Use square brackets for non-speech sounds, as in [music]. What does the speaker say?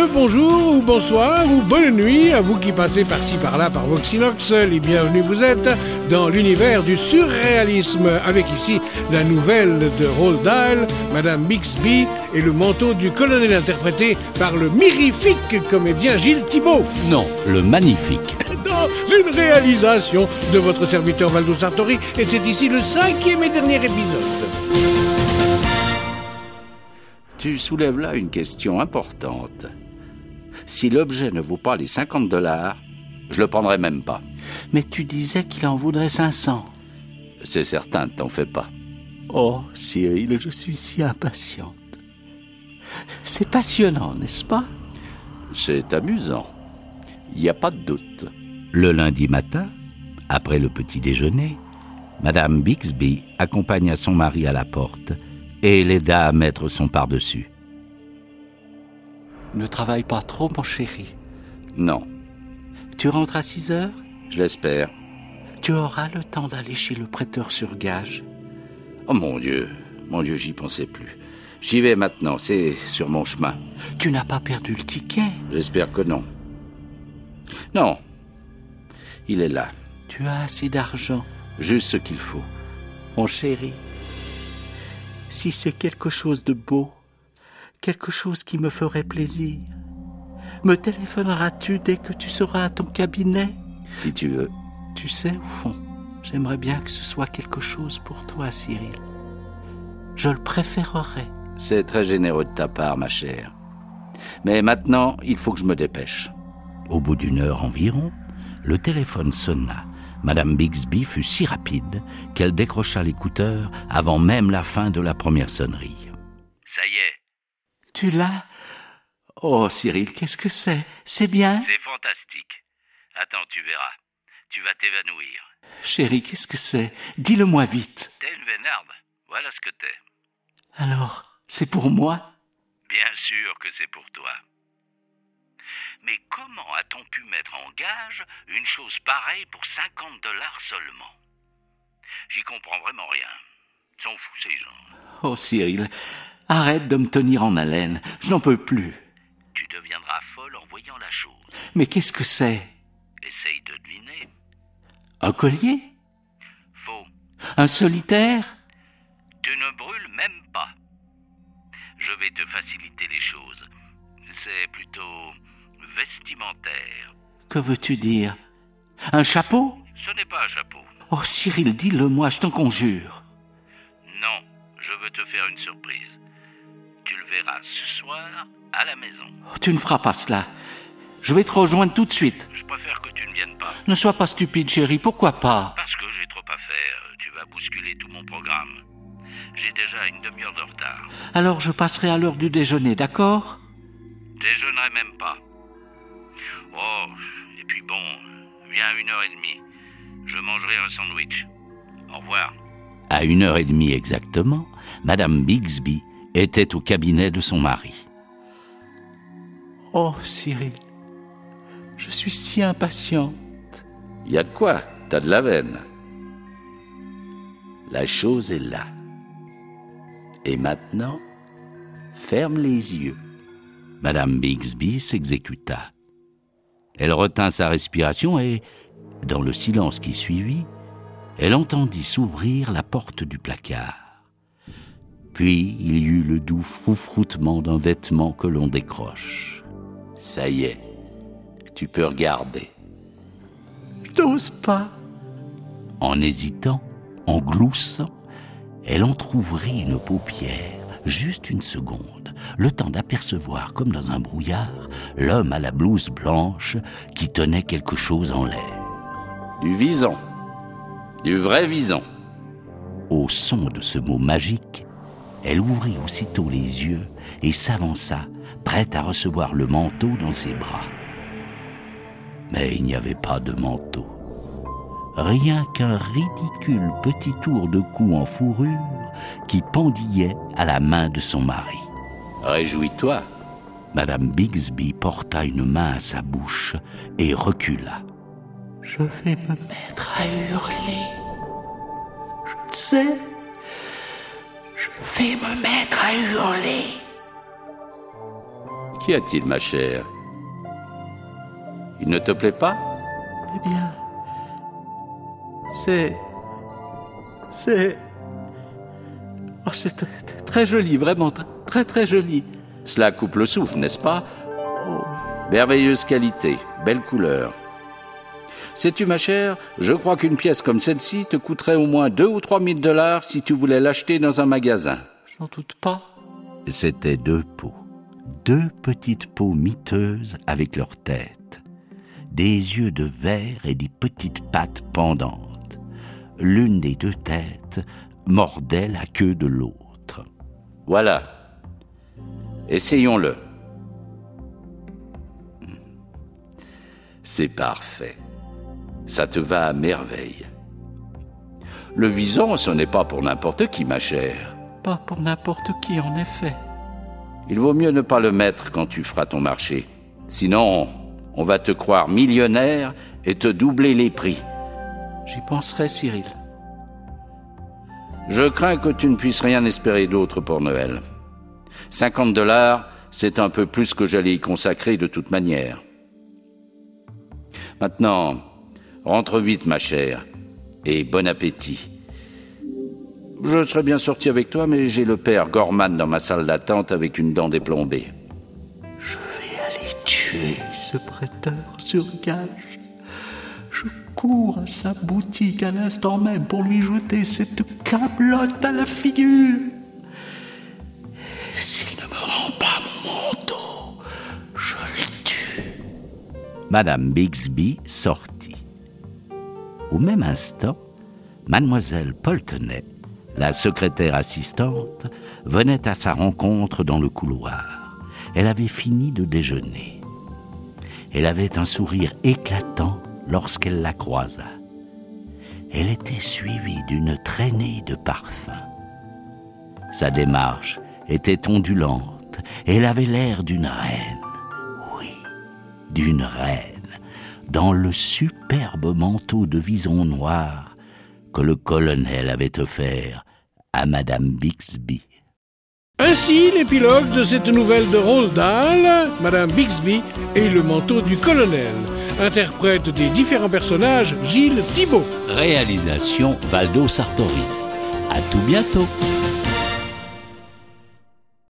le bonjour ou bonsoir ou bonne nuit à vous qui passez par-ci par-là par Voxinox. Les bienvenus vous êtes dans l'univers du surréalisme avec ici la nouvelle de Roald Dahl, Madame Bixby et le manteau du colonel interprété par le mirifique comédien Gilles Thibault. Non, le magnifique. [laughs] Dans une réalisation de votre serviteur Valdo Sartori et c'est ici le cinquième et dernier épisode. Tu soulèves là une question importante. Si l'objet ne vaut pas les 50 dollars, je le prendrai même pas. Mais tu disais qu'il en voudrait 500. C'est certain, t'en fais pas. Oh, Cyril, je suis si impatiente. C'est passionnant, n'est-ce pas? C'est amusant. Il n'y a pas de doute. Le lundi matin, après le petit déjeuner, Madame Bixby accompagna son mari à la porte et l'aida à mettre son par-dessus. Ne travaille pas trop, mon chéri. Non, Tu rentres à 6 heures? Je l'espère. Tu auras le temps d'aller chez le prêteur sur gage. Oh mon Dieu, mon Dieu, j'y pensais plus. J'y vais maintenant, c'est sur mon chemin. Tu n'as pas perdu le ticket? J'espère que non. Non, il est là, Tu as assez d'argent, juste ce qu'il faut. mon chéri. Si c'est quelque chose de beau, quelque chose qui me ferait plaisir, me téléphoneras-tu dès que tu seras à ton cabinet? Si tu veux. Tu sais, au fond, j'aimerais bien que ce soit quelque chose pour toi, Cyril. Je le préférerais. C'est très généreux de ta part, ma chère. Mais maintenant, il faut que je me dépêche. Au bout d'une heure environ, le téléphone sonna. Madame Bixby fut si rapide qu'elle décrocha l'écouteur avant même la fin de la première sonnerie. Tu l'as Oh, Cyril, qu'est-ce que c'est? C'est bien? C'est fantastique. Attends, tu verras. Tu vas t'évanouir. Chéri, qu'est-ce que c'est? Dis-le-moi vite. T'es une vénarde. Voilà ce que t'es. Alors, c'est pour moi? Bien sûr que c'est pour toi. Mais comment a-t-on pu mettre en gage une chose pareille pour 50 dollars seulement? J'y comprends vraiment rien. S'en fout ces gens. Oh, Cyril, arrête de me tenir en haleine. Je n'en peux plus. Tu deviendras folle en voyant la chose. Mais qu'est-ce que c'est? Essaye de deviner. Un collier? Faux. Un solitaire? Tu ne brûles même pas. Je vais te faciliter les choses. C'est plutôt vestimentaire. Que veux-tu dire? Un chapeau? Ce n'est pas un chapeau. Oh, Cyril, dis-le-moi, je t'en conjure. À la maison. Oh, tu ne feras pas cela. Je vais te rejoindre tout de suite. Je préfère que tu ne viennes pas. Ne sois pas stupide, chéri, pourquoi pas? Parce que j'ai trop à faire. Tu vas bousculer tout mon programme. J'ai déjà une demi-heure de retard. Alors je passerai à l'heure du déjeuner, d'accord? Déjeunerai même pas. Oh, et puis bon, viens à une heure et demie. Je mangerai un sandwich. Au revoir. À une heure et demie exactement, Madame Bixby était au cabinet de son mari. Oh, Cyril, je suis si impatient. Y a de quoi? T'as de la veine. La chose est là. Et maintenant, ferme les yeux. Madame Bixby s'exécuta. Elle retint sa respiration et, dans le silence qui suivit, elle entendit s'ouvrir la porte du placard. Puis il y eut le doux froufroutement d'un vêtement que l'on décroche. Ça y est, tu peux regarder. Je n'ose pas. En hésitant, en gloussant, elle entr'ouvrit une paupière, juste une seconde, le temps d'apercevoir, comme dans un brouillard, l'homme à la blouse blanche qui tenait quelque chose en l'air. Du vison. Du vrai vison. Au son de ce mot magique, elle ouvrit aussitôt les yeux et s'avança, prête à recevoir le manteau dans ses bras. Mais il n'y avait pas de manteau rien qu'un ridicule petit tour de cou en fourrure qui pendillait à la main de son mari. Réjouis-toi. Madame Bixby porta une main à sa bouche et recula. Je vais me mettre à hurler. Je le sais. Je vais me mettre à hurler. Qu'y a-t-il, ma chère? Il ne te plaît pas? Eh bien, c'est... C'est... Oh, c'est très joli, vraiment, très très joli. Cela coupe le souffle, n'est-ce pas? Oh. Merveilleuse qualité, belle couleur. Sais-tu, ma chère, je crois qu'une pièce comme celle-ci te coûterait au moins deux ou trois mille dollars si tu voulais l'acheter dans un magasin. J'en doute pas. C'étaient deux peaux, deux petites peaux miteuses avec leur tête, des yeux de verre et des petites pattes pendantes. L'une des deux têtes mordait la queue de l'autre. Voilà. Essayons-le. C'est parfait. Ça te va à merveille. Le vison, ce n'est pas pour n'importe qui, ma chère. Pas pour n'importe qui, en effet. Il vaut mieux ne pas le mettre quand tu feras ton marché. Sinon, on va te croire millionnaire et te doubler les prix. J'y penserai, Cyril. Je crains que tu ne puisses rien espérer d'autre pour Noël. 50 dollars, c'est un peu plus que j'allais y consacrer de toute manière. Maintenant, rentre vite, ma chère, et bon appétit. Je serais bien sorti avec toi, mais j'ai le père Gorman dans ma salle d'attente avec une dent déplombée. Je vais aller tuer ce prêteur sur gage. Je cours à sa boutique à l'instant même pour lui jeter cette cablotte à la figure. S'il ne me rend pas mon manteau, je le tue. Madame Bixby sortit. Au même instant, mademoiselle Poltenay, la secrétaire assistante, venait à sa rencontre dans le couloir. Elle avait fini de déjeuner. Elle avait un sourire éclatant lorsqu'elle la croisa. Elle était suivie d'une traînée de parfums. Sa démarche était ondulante. Elle avait l'air d'une reine. Oui, d'une reine, dans le superbe manteau de vison noir que le colonel avait offert à Madame Bixby. Ainsi, l'épilogue de cette nouvelle de Roald Dahl, Madame Bixby et le manteau du colonel interprète des différents personnages Gilles Thibault. Réalisation Valdo Sartori. À tout bientôt.